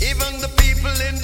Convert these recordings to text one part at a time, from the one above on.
Even the people in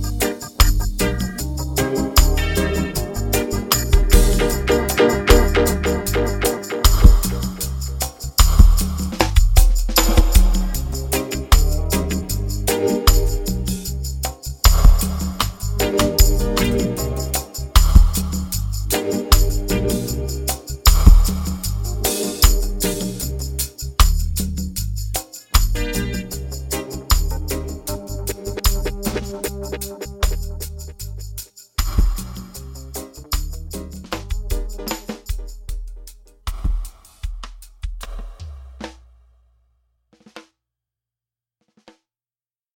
you